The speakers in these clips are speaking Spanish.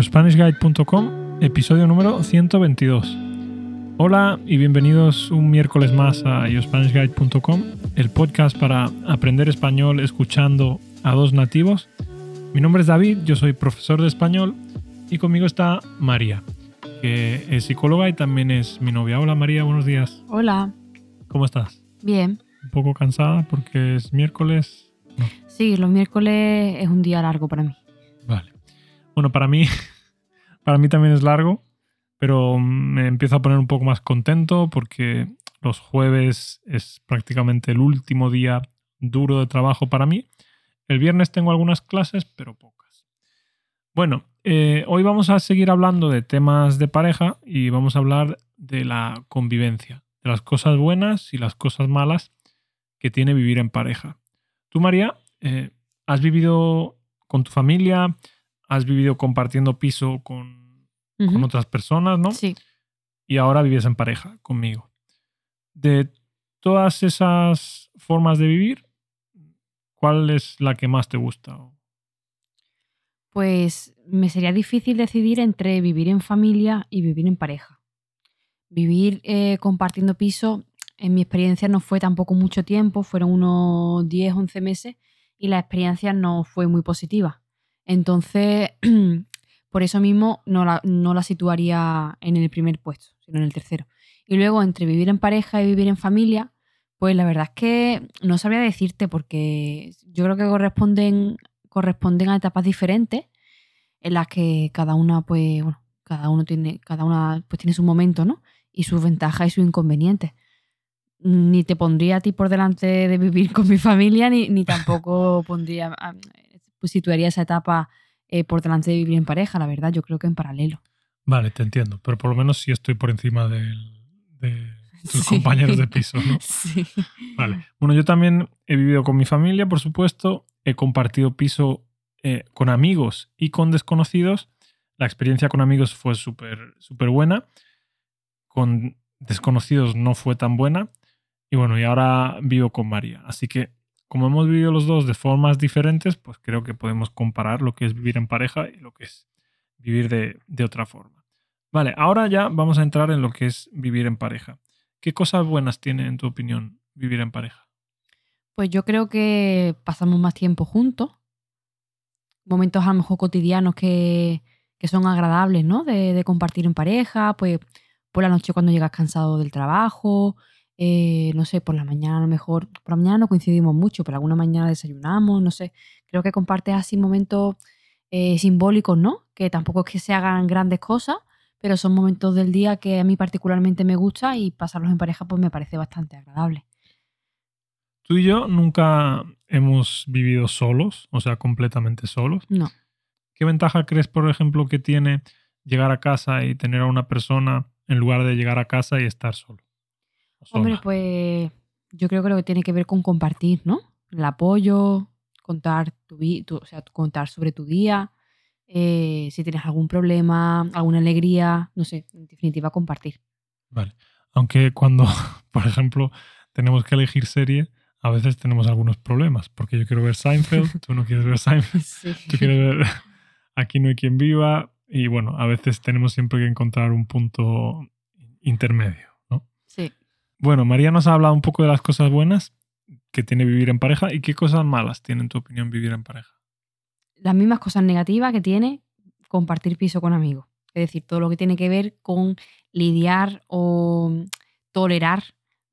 YoSpanishGuide.com, episodio número 122. Hola y bienvenidos un miércoles más a YoSpanishGuide.com, el podcast para aprender español escuchando a dos nativos. Mi nombre es David, yo soy profesor de español y conmigo está María, que es psicóloga y también es mi novia. Hola María, buenos días. Hola, ¿Cómo estás? bien. Un poco cansada porque es miércoles. Sí, los miércoles es un día largo para mí. Bueno, para mí, para mí también es largo, pero me empiezo a poner un poco más contento porque los jueves es prácticamente el último día duro de trabajo para mí. El viernes tengo algunas clases, pero pocas. Bueno, eh, hoy vamos a seguir hablando de temas de pareja y vamos a hablar de la convivencia, de las cosas buenas y las cosas malas que tiene vivir en pareja. Tú, María, eh, has vivido con tu familia, has vivido compartiendo piso con, otras personas, ¿no? Sí. Y ahora vives en pareja conmigo. De todas esas formas de vivir, ¿cuál es la que más te gusta? Pues me sería difícil decidir entre vivir en familia y vivir en pareja. Vivir eh, compartiendo piso, en mi experiencia no fue tampoco mucho tiempo, fueron unos 10, 11 meses y la experiencia no fue muy positiva. Entonces, por eso mismo no la, no la situaría en el primer puesto, sino en el tercero. Y luego, entre vivir en pareja y vivir en familia, pues la verdad es que no sabría decirte porque yo creo que corresponden, corresponden a etapas diferentes en las que cada una, pues, bueno, cada uno tiene, cada una pues tiene su momento, ¿no? Y sus ventajas y sus inconvenientes. Ni te pondría a ti por delante de vivir con mi familia, ni, ni tampoco pondría, ah, pues situaría esa etapa eh, por delante de vivir en pareja, la verdad, yo creo que en paralelo. Vale, te entiendo, pero por lo menos sí estoy por encima del- de tus Sí. compañeros de piso, ¿no? Sí. Vale. Bueno, yo también he vivido con mi familia, por supuesto. He compartido piso eh, con amigos y con desconocidos. La experiencia con amigos fue súper súper buena. Con desconocidos no fue tan buena. Y bueno, y ahora vivo con María. Así que, como hemos vivido los dos de formas diferentes, pues creo que podemos comparar lo que es vivir en pareja y lo que es vivir de, otra forma. Vale, ahora ya vamos a entrar en lo que es vivir en pareja. ¿Qué cosas buenas tiene, en tu opinión, vivir en pareja? Pues yo creo que pasamos más tiempo juntos. Momentos a lo mejor cotidianos que, que son agradables, ¿no? De, de compartir en pareja, pues por la noche cuando llegas cansado del trabajo, eh, no sé, por la mañana a lo mejor, por la mañana no coincidimos mucho, pero alguna mañana desayunamos, no sé. Creo que compartes así momentos eh, simbólicos, ¿no? Que tampoco es que se hagan grandes cosas, pero son momentos del día que a mí particularmente me gusta y pasarlos en pareja pues me parece bastante agradable. Tú y yo nunca hemos vivido solos, o sea, completamente solos. No. ¿Qué ventaja crees, por ejemplo, que tiene llegar a casa y tener a una persona en lugar de llegar a casa y estar solo? Hombre, pues yo creo que lo que tiene que ver con compartir, ¿no? El apoyo, contar, tu, tu- o sea, contar sobre tu día, eh, si tienes algún problema, alguna alegría, no sé, en definitiva compartir. Vale. Aunque cuando, por ejemplo, tenemos que elegir serie, a veces tenemos algunos problemas, porque yo quiero ver Seinfeld, tú no quieres ver Seinfeld, Sí. tú quieres ver Aquí no hay quien viva, y bueno, a veces tenemos siempre que encontrar un punto intermedio. Bueno, María nos ha hablado un poco de las cosas buenas que tiene vivir en pareja y qué cosas malas tiene, en tu opinión, vivir en pareja. Las mismas cosas negativas que tiene compartir piso con amigos. Es decir, todo lo que tiene que ver con lidiar o tolerar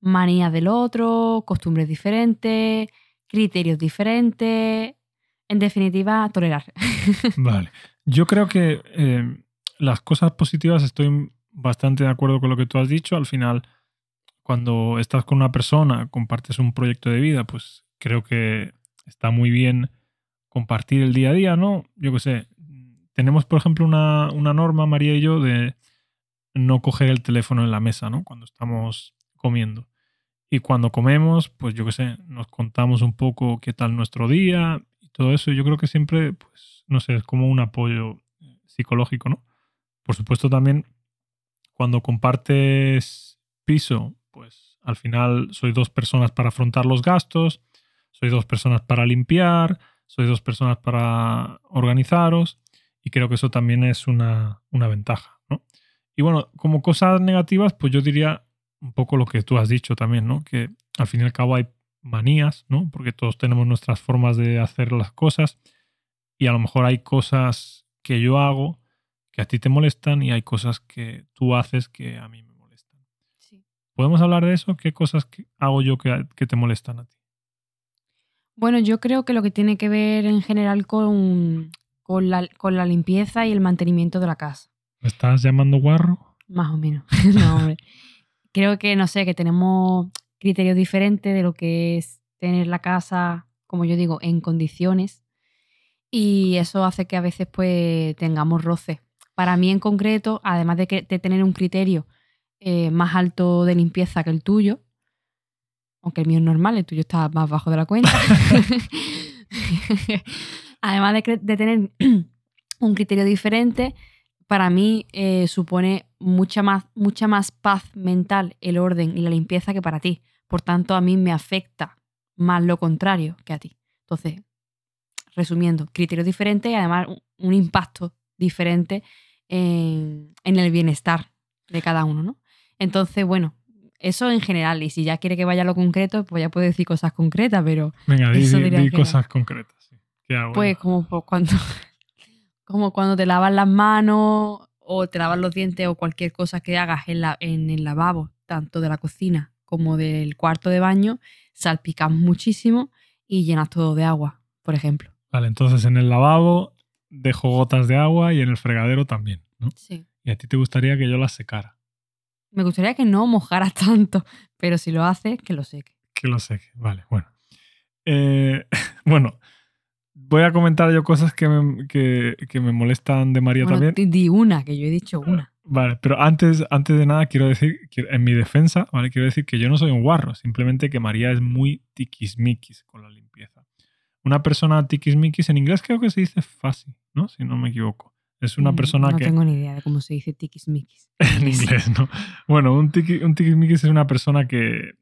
manías del otro, costumbres diferentes, criterios diferentes. En definitiva, tolerar. Vale. Yo creo que eh, las cosas positivas estoy bastante de acuerdo con lo que tú has dicho. Al final, cuando estás con una persona, compartes un proyecto de vida, pues creo que está muy bien compartir el día a día, ¿no? Yo qué sé. Tenemos, por ejemplo, una, una norma, María y yo, de no coger el teléfono en la mesa, ¿no? Cuando estamos comiendo. Y cuando comemos, pues yo qué sé, nos contamos un poco qué tal nuestro día y todo eso. Yo creo que siempre, pues, no sé, es como un apoyo psicológico, ¿no? Por supuesto también, cuando compartes piso, pues al final sois dos personas para afrontar los gastos, sois dos personas para limpiar, sois dos personas para organizaros y creo que eso también es una, una ventaja, ¿no? Y bueno, como cosas negativas, pues yo diría un poco lo que tú has dicho también, ¿no? Que al fin y al cabo hay manías, ¿no? Porque todos tenemos nuestras formas de hacer las cosas y a lo mejor hay cosas que yo hago que a ti te molestan y hay cosas que tú haces que a mí. ¿Podemos hablar de eso? ¿Qué cosas hago yo que, que, te molestan a ti? Bueno, yo creo que lo que tiene que ver en general con, con, la, con la limpieza y el mantenimiento de la casa. ¿Me estás llamando guarro? Más o menos. no, hombre. Creo que, no sé, que tenemos criterios diferentes de lo que es tener la casa, como yo digo, en condiciones. Y eso hace que a veces pues tengamos roces. Para mí en concreto, además de, que, de tener un criterio eh, más alto de limpieza que el tuyo, aunque el mío es normal, el tuyo está más bajo de la cuenta. además de, de, tener un criterio diferente, para mí eh, supone mucha más, mucha más paz mental el orden y la limpieza que para ti. Por tanto, a mí me afecta más lo contrario que a ti. Entonces, resumiendo, criterios diferentes y además un impacto diferente en, el bienestar de cada uno, ¿no? Entonces, bueno, eso en general. Y si ya quiere que vaya a lo concreto, pues ya puede decir cosas concretas, pero. Venga, di, cosas concretas. Pues como cuando, como cuando te lavas las manos o te lavas los dientes o cualquier cosa que hagas en, la, en el lavabo, tanto de la cocina como del cuarto de baño, salpicas muchísimo y llenas todo de agua, por ejemplo. Vale, entonces en el lavabo dejo gotas de agua y en el fregadero también, ¿no? Sí. Y a ti te gustaría que yo las secara. Me gustaría que no mojaras tanto, pero si lo haces, que lo seque. Que lo seque, vale, bueno. Eh, bueno, voy a comentar yo cosas que me, que, me molestan de María también. Di una, que yo he dicho una. Vale, pero antes, antes de nada quiero decir, en mi defensa, ¿vale? Quiero decir que yo no soy un guarro, simplemente que María es muy tiquismiquis con la limpieza. Una persona tiquismiquis en inglés creo que se dice fácil, ¿no? Si no me equivoco. Es una mm, persona que... No tengo ni idea de cómo se dice tiquismiquis. en inglés, ¿no? Bueno, un, un tiquismiquis es una persona que...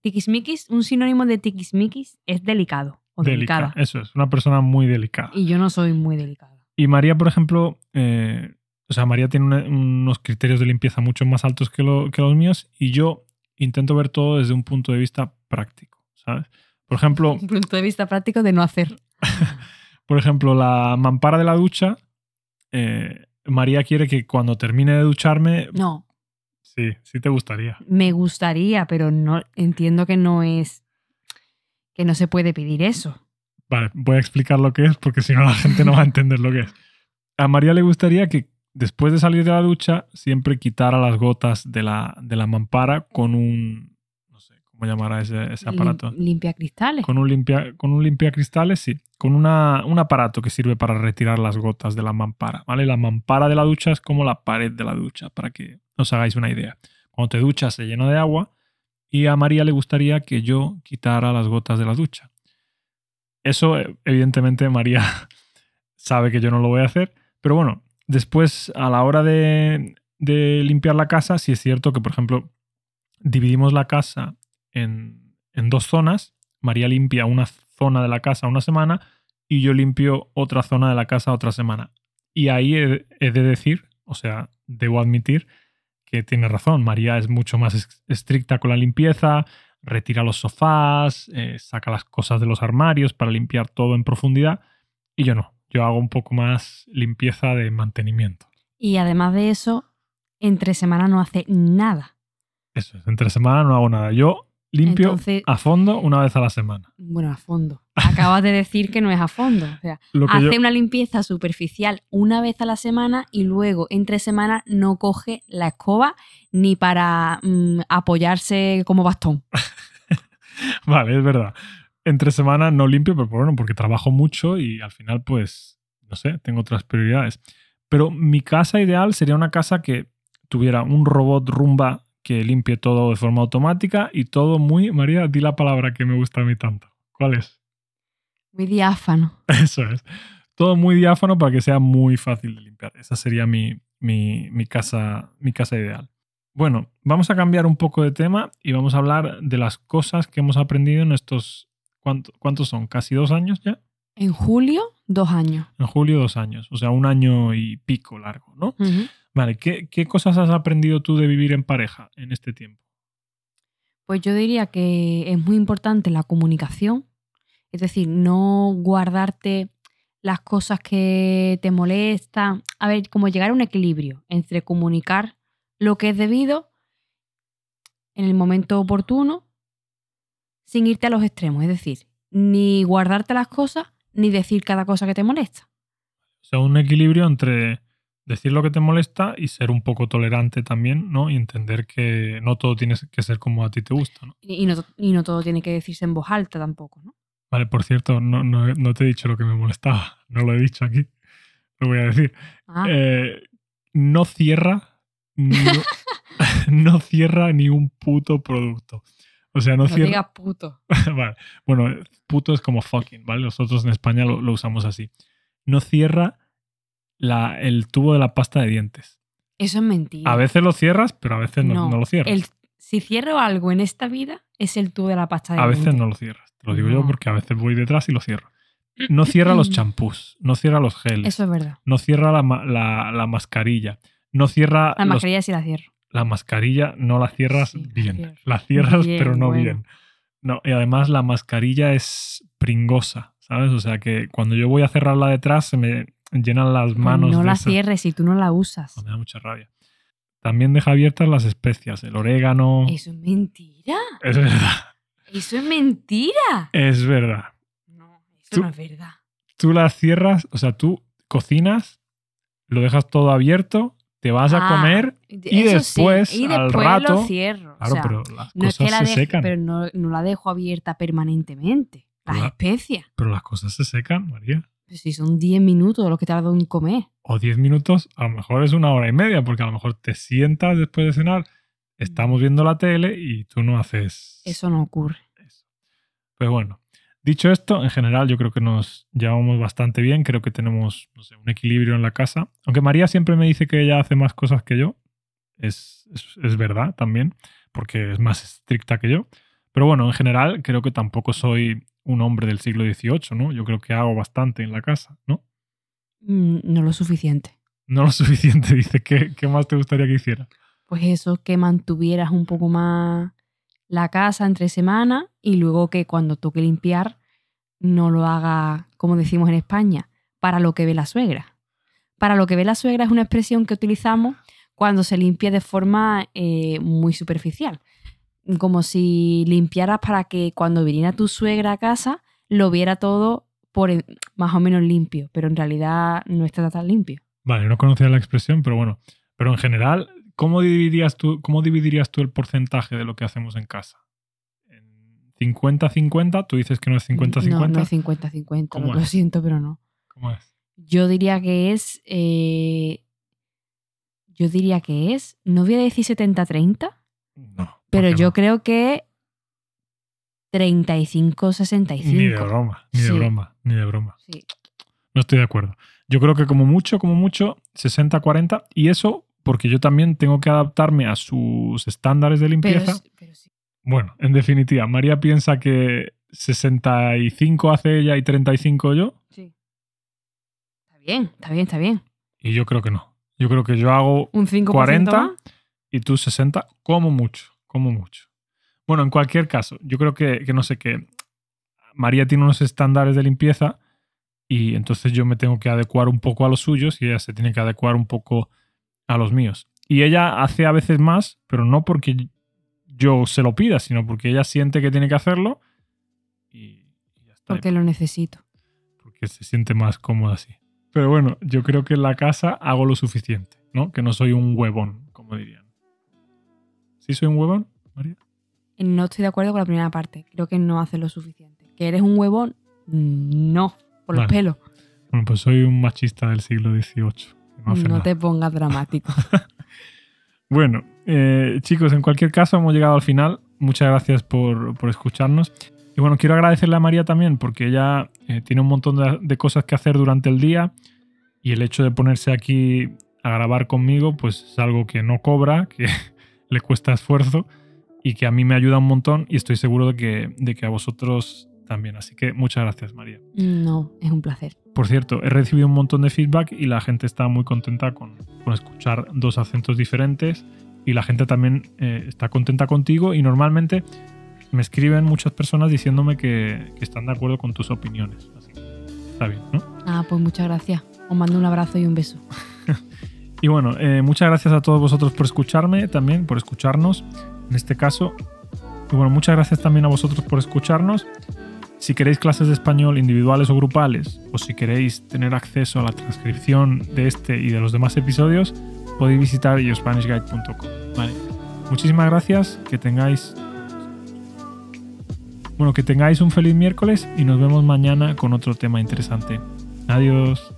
Tiquismiquis, un sinónimo de tiquismiquis es delicado o delicada. Eso es, una persona muy delicada. Y yo no soy muy delicada. Y María, por ejemplo, eh, o sea, María tiene unos criterios de limpieza mucho más altos que, los míos y yo intento ver todo desde un punto de vista práctico, ¿sabes? Por ejemplo... Un punto de vista práctico de no hacer. por ejemplo, la mampara de la ducha, eh, María quiere que cuando termine de ducharme... No. Sí, sí te gustaría. Me gustaría, pero no entiendo que no es... que no se puede pedir eso. Vale, voy a explicar lo que es porque si no la gente no va a entender lo que es. A María le gustaría que después de salir de la ducha, siempre quitara las gotas de la, de la mampara con un. Cómo llamará ese, ese aparato. limpia cristales. Con un limpia, con un limpia cristales, sí. Con una, un aparato que sirve para retirar las gotas de la mampara. ¿Vale? La mampara de la ducha es como la pared de la ducha, para que os hagáis una idea. Cuando te duchas se llena de agua y a María le gustaría que yo quitara las gotas de la ducha. Eso, evidentemente, María sabe que yo no lo voy a hacer, pero bueno, Después, a la hora de, limpiar la casa, sí es cierto que, por ejemplo, dividimos la casa en, dos zonas. María limpia una zona de la casa una semana y yo limpio otra zona de la casa otra semana. Y ahí he, de decir, o sea, debo admitir que tiene razón. María es mucho más estricta con la limpieza, retira los sofás, eh, saca las cosas de los armarios para limpiar todo en profundidad. Y yo no yo hago un poco más limpieza de mantenimiento. Y además de eso, entre semana no hace nada. Eso es, entre semana no hago nada. Yo limpio a fondo una vez a la semana. Bueno, a fondo. Acabas de decir que no es a fondo. O sea, hace una limpieza superficial una vez a la semana y luego entre semana no coge la escoba ni para mm, apoyarse como bastón. vale, es verdad entre semana no limpio, pero bueno, porque trabajo mucho y al final, pues, no sé, tengo otras prioridades. Pero mi casa ideal sería una casa que tuviera un robot rumba que limpie todo de forma automática y todo muy. María, di la palabra que me gusta a mí tanto. ¿Cuál es? Muy diáfano. Eso es. Todo muy diáfano para que sea muy fácil de limpiar. Esa sería mi, mi, mi, casa, mi casa ideal. Bueno, vamos a cambiar un poco de tema y vamos a hablar de las cosas que hemos aprendido en estos ¿Cuántos son? ¿Casi dos años ya? En julio, dos años. En julio, dos años. O sea, un año y pico largo, ¿no? Vale, ¿qué, qué cosas has aprendido tú de vivir en pareja en este tiempo? Pues yo diría que es muy importante la comunicación, es decir, no guardarte las cosas que te molestan. A ver, como llegar a un equilibrio entre comunicar lo que es debido en el momento oportuno sin irte a los extremos, es decir, ni guardarte las cosas ni decir cada cosa que te molesta. O sea, un equilibrio entre decir lo que te molesta y ser un poco tolerante también, ¿no? Y entender que no todo tiene que ser como a ti te gusta, ¿no? Y y no, y no todo tiene que decirse en voz alta tampoco, ¿no? Vale, por cierto, no, no, no te he dicho lo que me molestaba. No lo he dicho aquí. Lo voy a decir. Ah, Eh, no cierra no cierra ni un puto producto. O sea, no, no cierra. digas puto. vale. Bueno, puto es como fucking, ¿vale? Nosotros en España lo, lo usamos así. No cierra la, el tubo de la pasta de dientes. Eso es mentira. A veces lo cierras, pero a veces no, no lo cierras. el- si cierro algo en esta vida, es el tubo de la pasta de A veces dientes. no lo cierras. Te lo digo yo porque a veces voy detrás y lo cierro. No cierra los champús, no cierra los geles, Eso es verdad. no cierra la, ma- la- la mascarilla, no cierra La los- mascarilla sí la cierro. la mascarilla, no la cierras Sí, bien. La cierras, Bien, pero no bueno. bien. No, y además la mascarilla es pringosa, ¿sabes? O sea que cuando yo voy a cerrarla detrás se me llenan las Pues manos. no de la esa- cierres si tú no la usas. Me da mucha rabia. También deja abiertas las especias, el orégano. Eso es mentira. Es verdad. Eso es mentira. Es verdad. No, eso Tú- no es verdad. Tú las cierras, o sea, tú cocinas, lo dejas todo abierto, te vas a Ah, comer. y eso sí, después, y al después rato- lo cierro. Claro, o sea, pero las no es cosas que la se deje, secan. pero no, no la dejo abierta permanentemente. Las La- especias. Pero las cosas se secan, María. Pues si son 10 minutos lo que tardo en comer. o 10 minutos, a lo mejor es una hora y media, porque a lo mejor te sientas después de cenar, estamos viendo la tele y tú no haces Eso no ocurre. eso. Pero bueno, dicho esto, en general yo creo que nos llevamos bastante bien, creo que tenemos no sé, un equilibrio en la casa, aunque María siempre me dice que ella hace más cosas que yo, es, es, es verdad también, porque es más estricta que yo, pero bueno, en general creo que tampoco soy un hombre del siglo XVIII, ¿no? Yo creo que hago bastante en la casa, ¿no? Mm, No lo suficiente. No lo suficiente, dice. ¿Qué, qué más te gustaría que hiciera? Pues eso, que mantuvieras un poco más la casa entre semana y luego que cuando toque limpiar no lo haga, como decimos en España, para lo que ve la suegra. Para lo que ve la suegra es una expresión que utilizamos cuando se limpia de forma eh, muy superficial. Como si limpiaras para que cuando viniera tu suegra a casa lo viera todo por más o menos limpio, pero en realidad no está tan limpio. Vale, no conocía la expresión, pero bueno. Pero en general, ¿cómo dividirías tú, cómo dividirías tú el porcentaje de lo que hacemos en casa? ¿En 50-50? Tú dices que no es 50-50. No, no es 50-50, ¿Cómo lo, siento, pero no. ¿Cómo es? Yo diría que es. eh, yo diría que es. No voy a decir 70-30, No. Pero ¿por qué yo no? creo que 35-65. Ni de broma, ni de Sí. broma, ni de broma. Sí. No estoy de acuerdo. Yo creo que como mucho, como mucho, 60-40. Y eso porque yo también tengo que adaptarme a sus estándares de limpieza. es- pero sí. Bueno, en definitiva, María piensa que 65 hace ella y 35 yo. sí. Está bien, está bien, está bien. Y yo creo que no. Yo creo que yo hago Un 5% 40 más. y tú 60, como mucho, como mucho. Bueno, en cualquier caso, yo creo que, que no sé qué. María tiene unos estándares de limpieza y entonces yo me tengo que adecuar un poco a los suyos y ella se tiene que adecuar un poco a los míos. Y ella hace a veces más, pero no porque yo se lo pida, sino porque ella siente que tiene que hacerlo y, ya está. Porque lo necesito. porque se siente más cómoda así. Pero bueno, yo creo que en la casa hago lo suficiente, ¿no? Que no soy un huevón, como dirían. ¿Sí soy un huevón, María? No estoy de acuerdo con la primera parte. Creo que no haces lo suficiente. ¿Que eres un huevón? No. Por los pelos. Bueno, pues soy un machista del siglo XVIII. No, te pongas dramático. Bueno, eh, chicos, en cualquier caso hemos llegado al final. Muchas gracias por, por escucharnos. Y bueno, quiero agradecerle a María también porque ella eh, tiene un montón de, de cosas que hacer durante el día y el hecho de ponerse aquí a grabar conmigo pues es algo que no cobra, que le cuesta esfuerzo y que a mí me ayuda un montón y estoy seguro de que, de que a vosotros también. Así que muchas gracias, María. No, es un placer. Por cierto, he recibido un montón de feedback y la gente está muy contenta con, con escuchar dos acentos diferentes y la gente también eh, está contenta contigo y normalmente me escriben muchas personas diciéndome que, que están de acuerdo con tus opiniones. Así que está bien, ¿no? Ah, pues muchas gracias. Os mando un abrazo y un beso. Y bueno, eh, muchas gracias a todos vosotros por escucharme también, por escucharnos en este caso. Y bueno, muchas gracias también a vosotros por escucharnos. Si queréis clases de español individuales o grupales, o si queréis tener acceso a la transcripción de este y de los demás episodios, podéis visitar yospanishguide.com. Vale. Muchísimas gracias, que tengáis bueno, que tengáis un feliz miércoles y nos vemos mañana con otro tema interesante. Adiós.